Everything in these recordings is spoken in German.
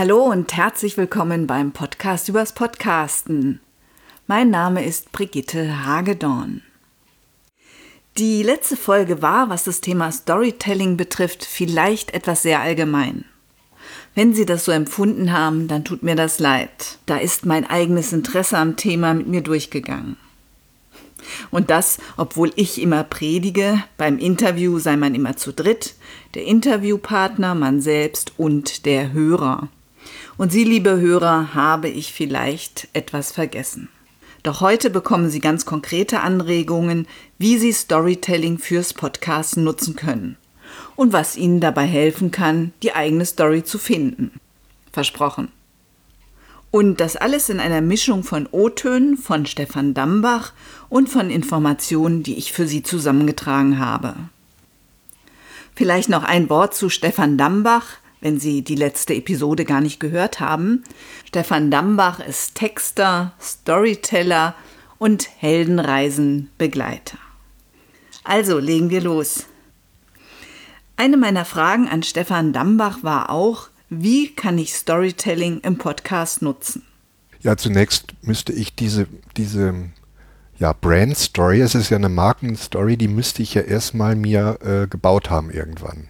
Hallo und herzlich willkommen beim Podcast übers Podcasten. Mein Name ist Brigitte Hagedorn. Die letzte Folge war, was das Thema Storytelling betrifft, vielleicht etwas sehr allgemein. Wenn Sie das so empfunden haben, dann tut mir das leid. Da ist mein eigenes Interesse am Thema mit mir durchgegangen. Und das, obwohl ich immer predige, beim Interview sei man immer zu dritt, der Interviewpartner, man selbst und der Hörer. Und Sie, liebe Hörer, habe ich vielleicht etwas vergessen. Doch heute bekommen Sie ganz konkrete Anregungen, wie Sie Storytelling fürs Podcasten nutzen können und was Ihnen dabei helfen kann, die eigene Story zu finden. Versprochen. Und das alles in einer Mischung von O-Tönen von Stefan Dambach und von Informationen, die ich für Sie zusammengetragen habe. Vielleicht noch ein Wort zu Stefan Dambach, wenn Sie die letzte Episode gar nicht gehört haben. Stefan Dambach ist Texter, Storyteller und Heldenreisenbegleiter. Also legen wir los. Eine meiner Fragen an Stefan Dambach war auch, wie kann ich Storytelling im Podcast nutzen? Ja, zunächst müsste ich diese, diese ja, Brand Story, es ist ja eine Markenstory, die müsste ich ja erstmal mir äh, gebaut haben irgendwann.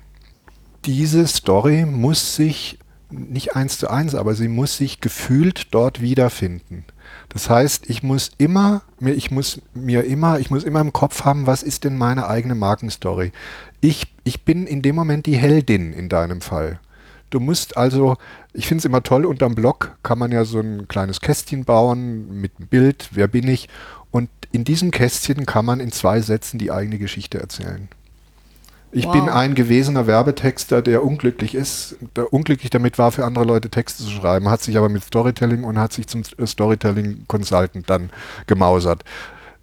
Diese Story muss sich, nicht eins zu eins, aber sie muss sich gefühlt dort wiederfinden. Das heißt, ich muss immer, ich muss mir immer, ich muss immer im Kopf haben, was ist denn meine eigene Markenstory? Ich, ich bin in dem Moment die Heldin in deinem Fall. Du musst also, ich finde es immer toll, unterm Blog kann man ja so ein kleines Kästchen bauen mit einem Bild, wer bin ich? Und in diesem Kästchen kann man in zwei Sätzen die eigene Geschichte erzählen. Ich wow. bin ein gewesener Werbetexter, der unglücklich ist, der unglücklich damit war, für andere Leute Texte zu schreiben, hat sich aber mit Storytelling und hat sich zum Storytelling Consultant dann gemausert.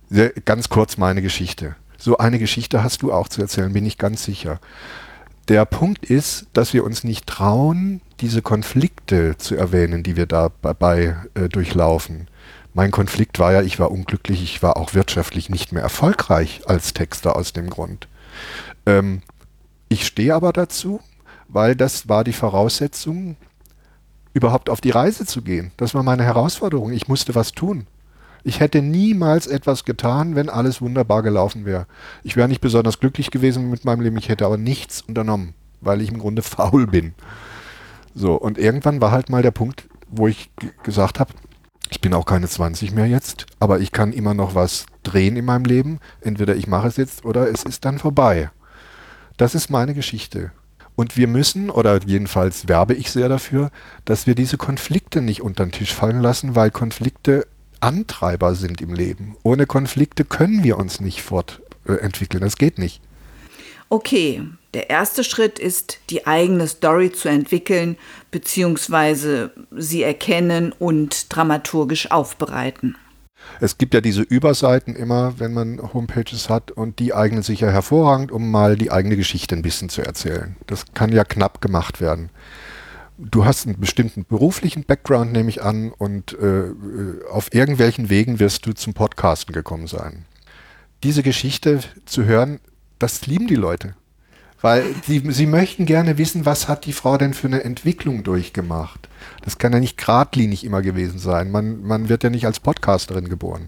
Sehr, ganz kurz meine Geschichte. So eine Geschichte hast du auch zu erzählen, bin ich ganz sicher. Der Punkt ist, dass wir uns nicht trauen, diese Konflikte zu erwähnen, die wir dabei äh, durchlaufen. Mein Konflikt war ja, ich war unglücklich, ich war auch wirtschaftlich nicht mehr erfolgreich als Texter aus dem Grund. Ähm, ich stehe aber dazu, weil das war die Voraussetzung, überhaupt auf die Reise zu gehen. Das war meine Herausforderung. Ich musste was tun. Ich hätte niemals etwas getan, wenn alles wunderbar gelaufen wäre. Ich wäre nicht besonders glücklich gewesen mit meinem Leben, ich hätte aber nichts unternommen, weil ich im Grunde faul bin. So, und irgendwann war halt mal der Punkt, wo ich gesagt habe, ich bin auch keine 20 mehr jetzt, aber ich kann immer noch was drehen in meinem Leben. Entweder ich mache es jetzt oder es ist dann vorbei. Das ist meine Geschichte. Und wir müssen, oder jedenfalls werbe ich sehr dafür, dass wir diese Konflikte nicht unter den Tisch fallen lassen, weil Konflikte Antreiber sind im Leben. Ohne Konflikte können wir uns nicht fortentwickeln. Das geht nicht. Okay, der erste Schritt ist, die eigene Story zu entwickeln bzw. sie erkennen und dramaturgisch aufbereiten. Es gibt ja diese Überseiten immer, wenn man Homepages hat und die eignen sich ja hervorragend, um mal die eigene Geschichte ein bisschen zu erzählen. Das kann ja knapp gemacht werden du hast einen bestimmten beruflichen Background, nehme ich an, und äh, auf irgendwelchen Wegen wirst du zum Podcasten gekommen sein. Diese Geschichte zu hören, das lieben die Leute. Weil sie, sie möchten gerne wissen, was hat die Frau denn für eine Entwicklung durchgemacht. Das kann ja nicht geradlinig immer gewesen sein. Man, man wird ja nicht als Podcasterin geboren.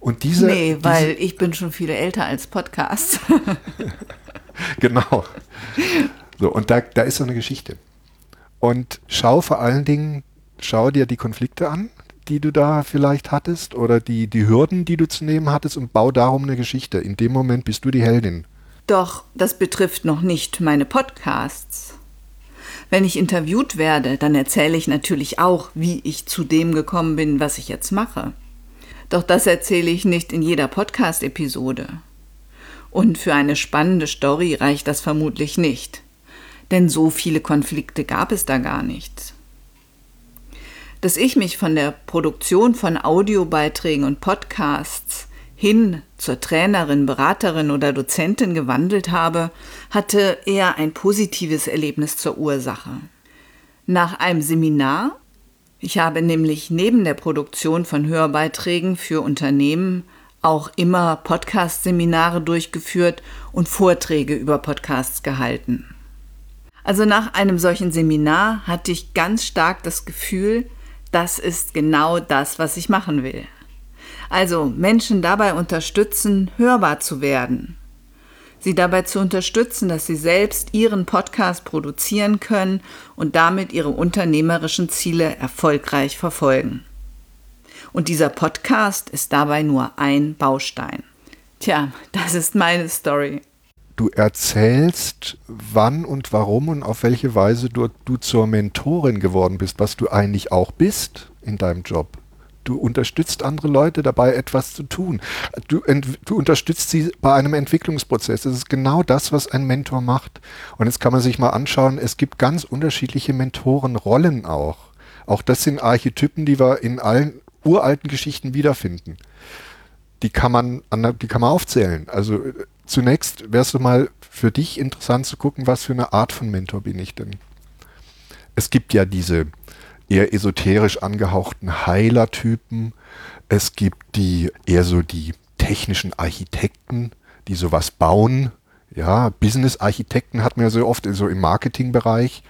Und diese. Nee, weil diese, ich bin schon viel älter als Podcast. genau. So, und da, da ist so eine Geschichte. Und schau vor allen Dingen, schau dir die Konflikte an, die du da vielleicht hattest oder die, die Hürden, die du zu nehmen hattest und bau darum eine Geschichte. In dem Moment bist du die Heldin. Doch das betrifft noch nicht meine Podcasts. Wenn ich interviewt werde, dann erzähle ich natürlich auch, wie ich zu dem gekommen bin, was ich jetzt mache. Doch das erzähle ich nicht in jeder Podcast-Episode. Und für eine spannende Story reicht das vermutlich nicht denn so viele Konflikte gab es da gar nicht. Dass ich mich von der Produktion von Audiobeiträgen und Podcasts hin zur Trainerin, Beraterin oder Dozentin gewandelt habe, hatte eher ein positives Erlebnis zur Ursache. Nach einem Seminar, ich habe nämlich neben der Produktion von Hörbeiträgen für Unternehmen auch immer Podcast-Seminare durchgeführt und Vorträge über Podcasts gehalten. Also nach einem solchen Seminar hatte ich ganz stark das Gefühl, das ist genau das, was ich machen will. Also Menschen dabei unterstützen, hörbar zu werden. Sie dabei zu unterstützen, dass sie selbst ihren Podcast produzieren können und damit ihre unternehmerischen Ziele erfolgreich verfolgen. Und dieser Podcast ist dabei nur ein Baustein. Tja, das ist meine Story. Du erzählst, wann und warum und auf welche Weise du, du zur Mentorin geworden bist, was du eigentlich auch bist in deinem Job. Du unterstützt andere Leute dabei, etwas zu tun. Du, du, unterstützt sie bei einem Entwicklungsprozess. Das ist genau das, was ein Mentor macht. Und jetzt kann man sich mal anschauen, es gibt ganz unterschiedliche Mentorenrollen auch. Auch das sind Archetypen, die wir in allen uralten Geschichten wiederfinden. Die kann man, die kann man aufzählen. Also äh, zunächst wäre es mal für dich interessant zu gucken, was für eine Art von Mentor bin ich denn. Es gibt ja diese eher esoterisch angehauchten Heilertypen. Es gibt die eher so die technischen Architekten, die sowas bauen. Ja, Business-Architekten hat man ja so oft so im Marketingbereich.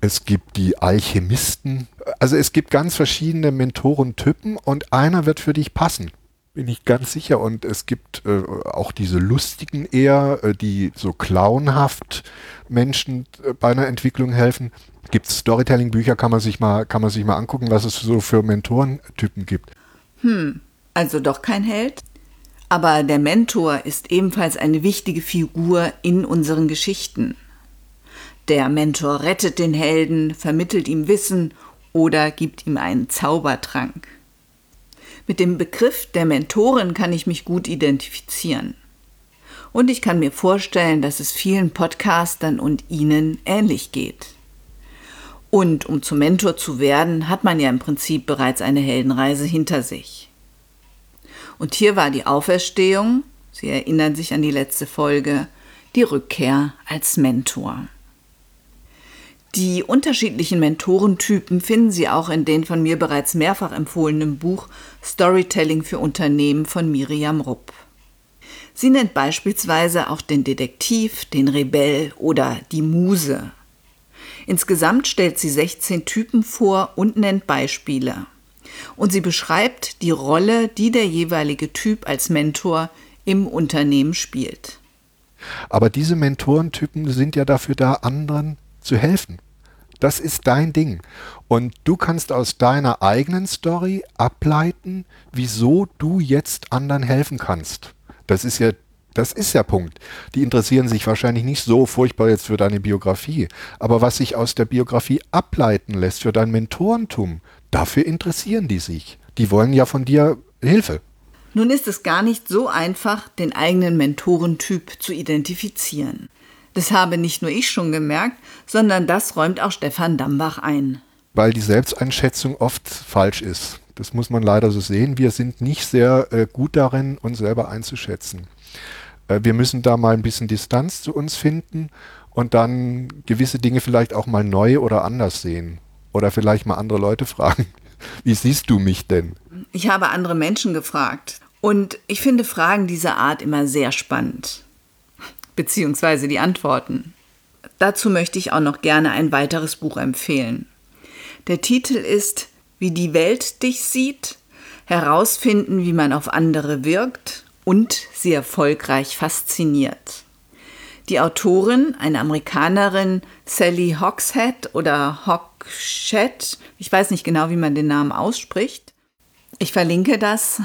Es gibt die Alchemisten. Also es gibt ganz verschiedene Mentorentypen und einer wird für dich passen bin ich ganz sicher. Und es gibt äh, auch diese lustigen eher, äh, die so clownhaft Menschen äh, bei einer Entwicklung helfen. Gibt es Storytelling-Bücher, kann kann man sich mal angucken, was es so für Mentorentypen gibt. Hm, also doch kein Held. Aber der Mentor ist ebenfalls eine wichtige Figur in unseren Geschichten. Der Mentor rettet den Helden, vermittelt ihm Wissen oder gibt ihm einen Zaubertrank. Mit dem Begriff der Mentorin kann ich mich gut identifizieren. Und ich kann mir vorstellen, dass es vielen Podcastern und Ihnen ähnlich geht. Und um zum Mentor zu werden, hat man ja im Prinzip bereits eine Heldenreise hinter sich. Und hier war die Auferstehung, Sie erinnern sich an die letzte Folge, die Rückkehr als Mentor. Die unterschiedlichen Mentorentypen finden Sie auch in den von mir bereits mehrfach empfohlenen Buch Storytelling für Unternehmen von Miriam Rupp. Sie nennt beispielsweise auch den Detektiv, den Rebell oder die Muse. Insgesamt stellt sie 16 Typen vor und nennt Beispiele. Und sie beschreibt die Rolle, die der jeweilige Typ als Mentor im Unternehmen spielt. Aber diese Mentorentypen sind ja dafür da, anderen zu helfen. Das ist dein Ding. Und du kannst aus deiner eigenen Story ableiten, wieso du jetzt anderen helfen kannst. Das ist ja das ist der Punkt. Die interessieren sich wahrscheinlich nicht so furchtbar jetzt für deine Biografie. Aber was sich aus der Biografie ableiten lässt für dein Mentorentum, dafür interessieren die sich. Die wollen ja von dir Hilfe. Nun ist es gar nicht so einfach, den eigenen Mentorentyp zu identifizieren. Das habe nicht nur ich schon gemerkt, sondern das räumt auch Stefan Dambach ein. Weil die Selbsteinschätzung oft falsch ist. Das muss man leider so sehen. Wir sind nicht sehr äh, gut darin, uns selber einzuschätzen. Äh, wir müssen da mal ein bisschen Distanz zu uns finden und dann gewisse Dinge vielleicht auch mal neu oder anders sehen. Oder vielleicht mal andere Leute fragen. Wie siehst du mich denn? Ich habe andere Menschen gefragt. Und ich finde Fragen dieser Art immer sehr spannend beziehungsweise die Antworten. Dazu möchte ich auch noch gerne ein weiteres Buch empfehlen. Der Titel ist Wie die Welt dich sieht, herausfinden, wie man auf andere wirkt und sie erfolgreich fasziniert. Die Autorin, eine Amerikanerin, Sally Hogshead oder Hogshead, ich weiß nicht genau, wie man den Namen ausspricht. Ich verlinke das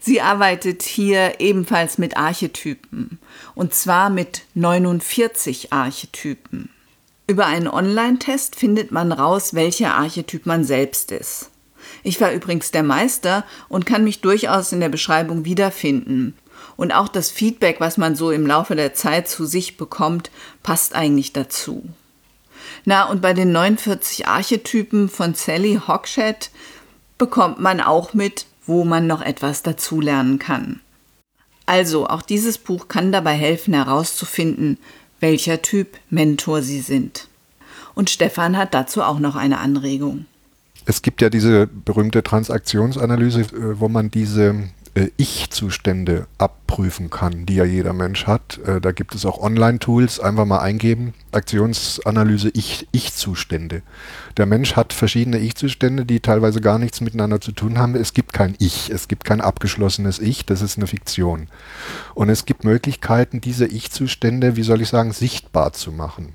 Sie arbeitet hier ebenfalls mit Archetypen, und zwar mit 49 Archetypen. Über einen Online-Test findet man raus, welcher Archetyp man selbst ist. Ich war übrigens der Meister und kann mich durchaus in der Beschreibung wiederfinden. Und auch das Feedback, was man so im Laufe der Zeit zu sich bekommt, passt eigentlich dazu. Na, und bei den 49 Archetypen von Sally Hogshead bekommt man auch mit, wo man noch etwas dazulernen kann. Also, auch dieses Buch kann dabei helfen herauszufinden, welcher Typ Mentor Sie sind. Und Stefan hat dazu auch noch eine Anregung. Es gibt ja diese berühmte Transaktionsanalyse, äh, wo man diese äh, Ich-Zustände abprüfen kann, die ja jeder Mensch hat. Äh, da gibt es auch Online-Tools, einfach mal eingeben, Aktionsanalyse Ich-Zustände. Der Mensch hat verschiedene Ich-Zustände, die teilweise gar nichts miteinander zu tun haben. Es gibt kein Ich, es gibt kein abgeschlossenes Ich, das ist eine Fiktion. Und es gibt Möglichkeiten, diese Ich-Zustände, wie soll ich sagen, sichtbar zu machen.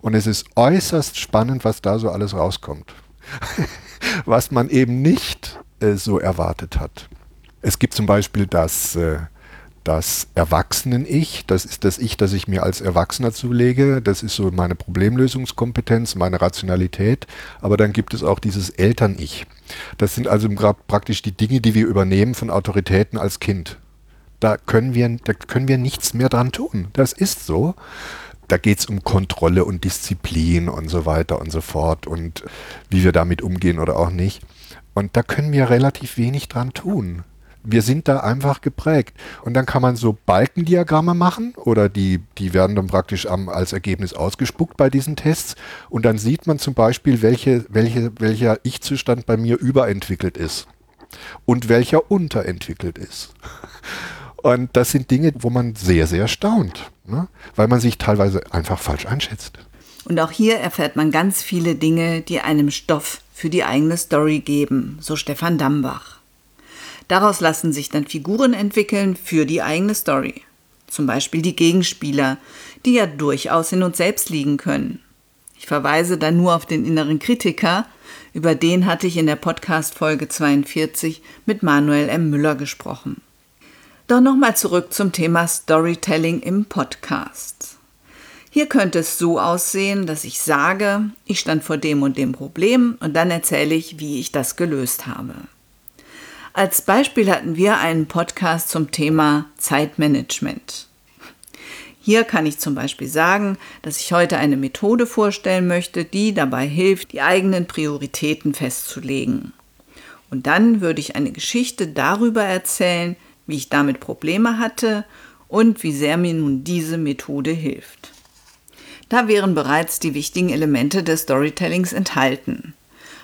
Und es ist äußerst spannend, was da so alles rauskommt. was man eben nicht äh, so erwartet hat. Es gibt zum Beispiel das, äh, das Erwachsenen-Ich, das ist das Ich, das ich mir als Erwachsener zulege, das ist so meine Problemlösungskompetenz, meine Rationalität, aber dann gibt es auch dieses Eltern-Ich. Das sind also praktisch die Dinge, die wir übernehmen von Autoritäten als Kind. Da können wir, da können wir nichts mehr dran tun. Das ist so da geht es um Kontrolle und Disziplin und so weiter und so fort und wie wir damit umgehen oder auch nicht. Und da können wir relativ wenig dran tun. Wir sind da einfach geprägt. Und dann kann man so Balkendiagramme machen oder die, die werden dann praktisch am, als Ergebnis ausgespuckt bei diesen Tests. Und dann sieht man zum Beispiel, welche, welche, welcher Ich-Zustand bei mir überentwickelt ist und welcher unterentwickelt ist. Und das sind Dinge, wo man sehr, sehr staunt, ne? weil man sich teilweise einfach falsch einschätzt. Und auch hier erfährt man ganz viele Dinge, die einem Stoff für die eigene Story geben, so Stefan Dambach. Daraus lassen sich dann Figuren entwickeln für die eigene Story. Zum Beispiel die Gegenspieler, die ja durchaus in uns selbst liegen können. Ich verweise dann nur auf den inneren Kritiker, über den hatte ich in der Podcast Folge 42 mit Manuel M. Müller gesprochen. Doch nochmal zurück zum Thema Storytelling im Podcast. Hier könnte es so aussehen, dass ich sage, ich stand vor dem und dem Problem und dann erzähle ich, wie ich das gelöst habe. Als Beispiel hatten wir einen Podcast zum Thema Zeitmanagement. Hier kann ich zum Beispiel sagen, dass ich heute eine Methode vorstellen möchte, die dabei hilft, die eigenen Prioritäten festzulegen. Und dann würde ich eine Geschichte darüber erzählen, wie ich damit Probleme hatte und wie sehr mir nun diese Methode hilft. Da wären bereits die wichtigen Elemente des Storytellings enthalten.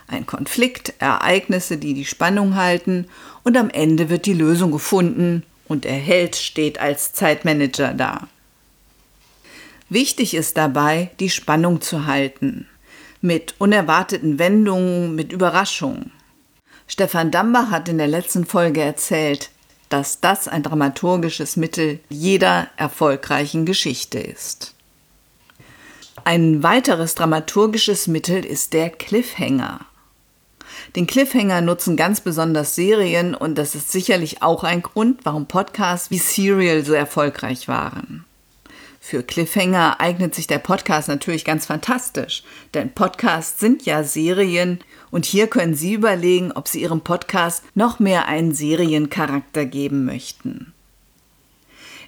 Ein Konflikt, Ereignisse, die die Spannung halten und am Ende wird die Lösung gefunden und der Held steht als Zeitmanager da. Wichtig ist dabei, die Spannung zu halten, mit unerwarteten Wendungen, mit Überraschungen. Stefan Dambach hat in der letzten Folge erzählt, dass das ein dramaturgisches Mittel jeder erfolgreichen Geschichte ist. Ein weiteres dramaturgisches Mittel ist der Cliffhanger. Den Cliffhanger nutzen ganz besonders Serien und das ist sicherlich auch ein Grund, warum Podcasts wie Serial so erfolgreich waren. Für Cliffhanger eignet sich der Podcast natürlich ganz fantastisch, denn Podcasts sind ja Serien und hier können Sie überlegen, ob Sie Ihrem Podcast noch mehr einen Seriencharakter geben möchten.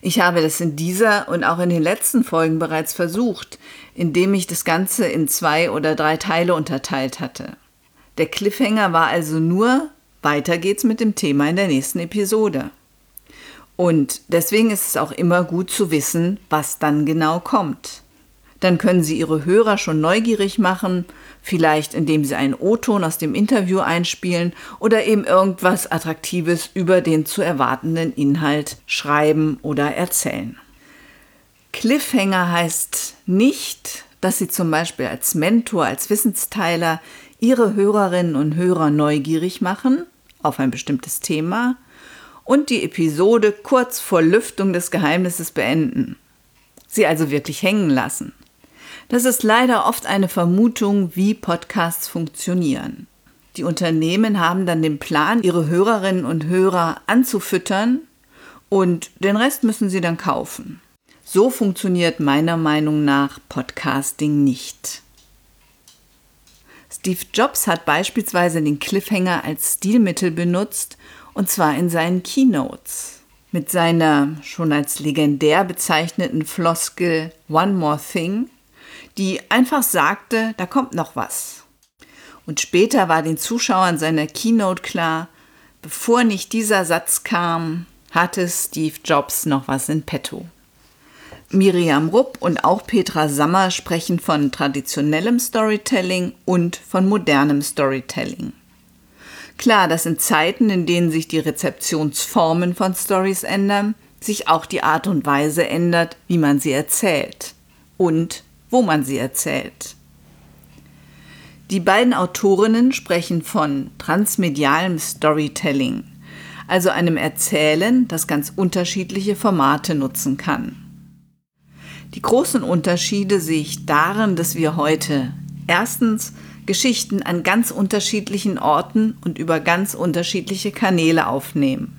Ich habe das in dieser und auch in den letzten Folgen bereits versucht, indem ich das Ganze in zwei oder drei Teile unterteilt hatte. Der Cliffhanger war also nur, weiter geht's mit dem Thema in der nächsten Episode. Und deswegen ist es auch immer gut zu wissen, was dann genau kommt. Dann können Sie Ihre Hörer schon neugierig machen, vielleicht indem Sie einen O-Ton aus dem Interview einspielen oder eben irgendwas Attraktives über den zu erwartenden Inhalt schreiben oder erzählen. Cliffhanger heißt nicht, dass Sie zum Beispiel als Mentor, als Wissensteiler Ihre Hörerinnen und Hörer neugierig machen auf ein bestimmtes Thema und die Episode kurz vor Lüftung des Geheimnisses beenden. Sie also wirklich hängen lassen. Das ist leider oft eine Vermutung, wie Podcasts funktionieren. Die Unternehmen haben dann den Plan, ihre Hörerinnen und Hörer anzufüttern und den Rest müssen sie dann kaufen. So funktioniert meiner Meinung nach Podcasting nicht. Steve Jobs hat beispielsweise den Cliffhanger als Stilmittel benutzt, und zwar in seinen Keynotes. Mit seiner schon als legendär bezeichneten Floskel One More Thing, die einfach sagte, da kommt noch was. Und später war den Zuschauern seiner Keynote klar, bevor nicht dieser Satz kam, hatte Steve Jobs noch was in petto. Miriam Rupp und auch Petra Sammer sprechen von traditionellem Storytelling und von modernem Storytelling. Klar, dass in Zeiten, in denen sich die Rezeptionsformen von Stories ändern, sich auch die Art und Weise ändert, wie man sie erzählt und wo man sie erzählt. Die beiden Autorinnen sprechen von transmedialem Storytelling, also einem Erzählen, das ganz unterschiedliche Formate nutzen kann. Die großen Unterschiede sehe ich darin, dass wir heute erstens Geschichten an ganz unterschiedlichen Orten und über ganz unterschiedliche Kanäle aufnehmen.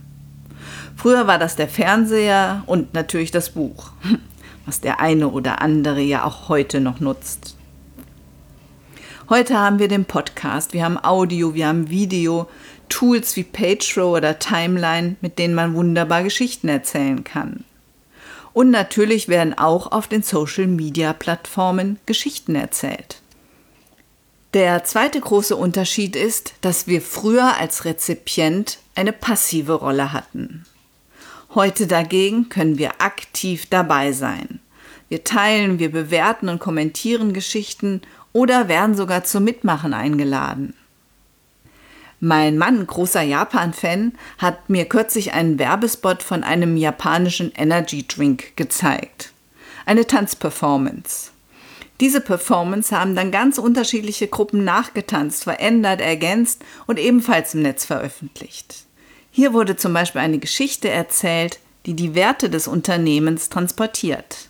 Früher war das der Fernseher und natürlich das Buch, was der eine oder andere ja auch heute noch nutzt. Heute haben wir den Podcast, wir haben Audio, wir haben Video, Tools wie PageRow oder Timeline, mit denen man wunderbar Geschichten erzählen kann. Und natürlich werden auch auf den Social-Media-Plattformen Geschichten erzählt. Der zweite große Unterschied ist, dass wir früher als Rezipient eine passive Rolle hatten. Heute dagegen können wir aktiv dabei sein. Wir teilen, wir bewerten und kommentieren Geschichten oder werden sogar zum Mitmachen eingeladen. Mein Mann, großer Japan-Fan, hat mir kürzlich einen Werbespot von einem japanischen Energy Drink gezeigt. Eine Tanzperformance. Diese Performance haben dann ganz unterschiedliche Gruppen nachgetanzt, verändert, ergänzt und ebenfalls im Netz veröffentlicht. Hier wurde zum Beispiel eine Geschichte erzählt, die die Werte des Unternehmens transportiert.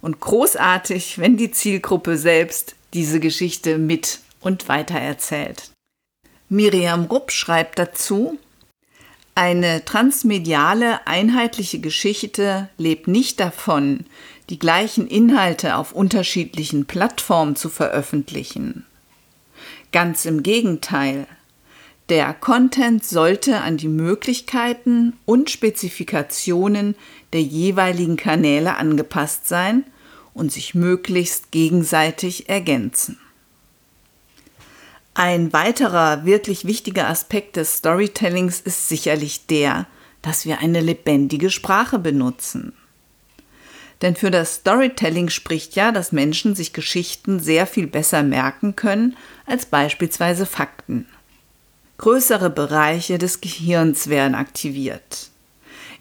Und großartig, wenn die Zielgruppe selbst diese Geschichte mit und weitererzählt. Miriam Rupp schreibt dazu, eine transmediale, einheitliche Geschichte lebt nicht davon, die gleichen Inhalte auf unterschiedlichen Plattformen zu veröffentlichen. Ganz im Gegenteil. Der Content sollte an die Möglichkeiten und Spezifikationen der jeweiligen Kanäle angepasst sein und sich möglichst gegenseitig ergänzen. Ein weiterer wirklich wichtiger Aspekt des Storytellings ist sicherlich der, dass wir eine lebendige Sprache benutzen. Denn für das Storytelling spricht ja, dass Menschen sich Geschichten sehr viel besser merken können als beispielsweise Fakten. Größere Bereiche des Gehirns werden aktiviert.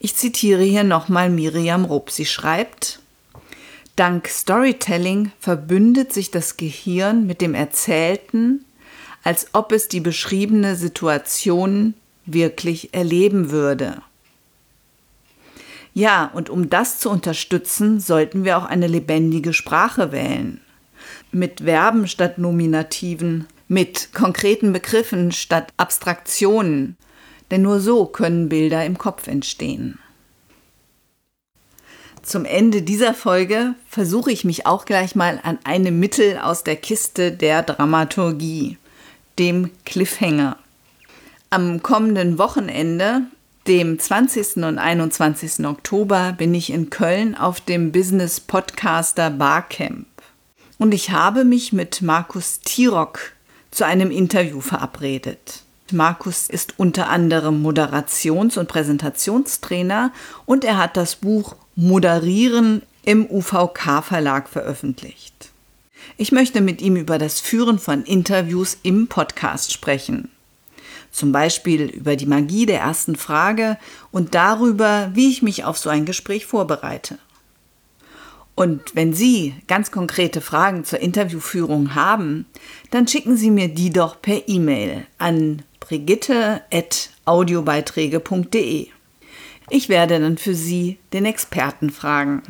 Ich zitiere hier nochmal Miriam Rupp. Sie schreibt, Dank Storytelling verbündet sich das Gehirn mit dem Erzählten als ob es die beschriebene Situation wirklich erleben würde. Ja, und um das zu unterstützen, sollten wir auch eine lebendige Sprache wählen. Mit Verben statt Nominativen, mit konkreten Begriffen statt Abstraktionen, denn nur so können Bilder im Kopf entstehen. Zum Ende dieser Folge versuche ich mich auch gleich mal an eine Mittel aus der Kiste der Dramaturgie dem Cliffhanger. Am kommenden Wochenende, dem 20. und 21. Oktober, bin ich in Köln auf dem Business Podcaster Barcamp. Und ich habe mich mit Markus Tirock zu einem Interview verabredet. Markus ist unter anderem Moderations- und Präsentationstrainer und er hat das Buch Moderieren im UVK Verlag veröffentlicht. Ich möchte mit ihm über das Führen von Interviews im Podcast sprechen. Zum Beispiel über die Magie der ersten Frage und darüber, wie ich mich auf so ein Gespräch vorbereite. Und wenn Sie ganz konkrete Fragen zur Interviewführung haben, dann schicken Sie mir die doch per E-Mail an brigitte.audiobeiträge.de. Ich werde dann für Sie den Experten fragen.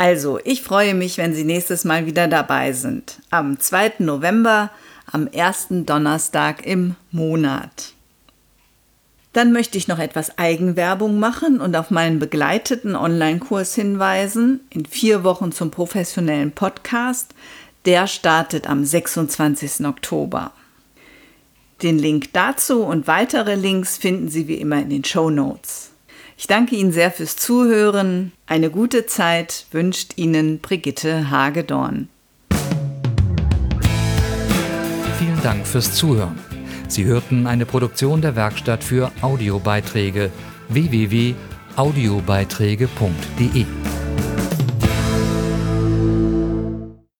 Also, ich freue mich, wenn Sie nächstes Mal wieder dabei sind. Am 2. November, am ersten Donnerstag im Monat. Dann möchte ich noch etwas Eigenwerbung machen und auf meinen begleiteten Online-Kurs hinweisen, in vier Wochen zum professionellen Podcast. Der startet am 26. Oktober. Den Link dazu und weitere Links finden Sie wie immer in den Show Notes. Ich danke Ihnen sehr fürs Zuhören. Eine gute Zeit wünscht Ihnen Brigitte Hagedorn. Vielen Dank fürs Zuhören. Sie hörten eine Produktion der Werkstatt für Audiobeiträge www.audiobeiträge.de.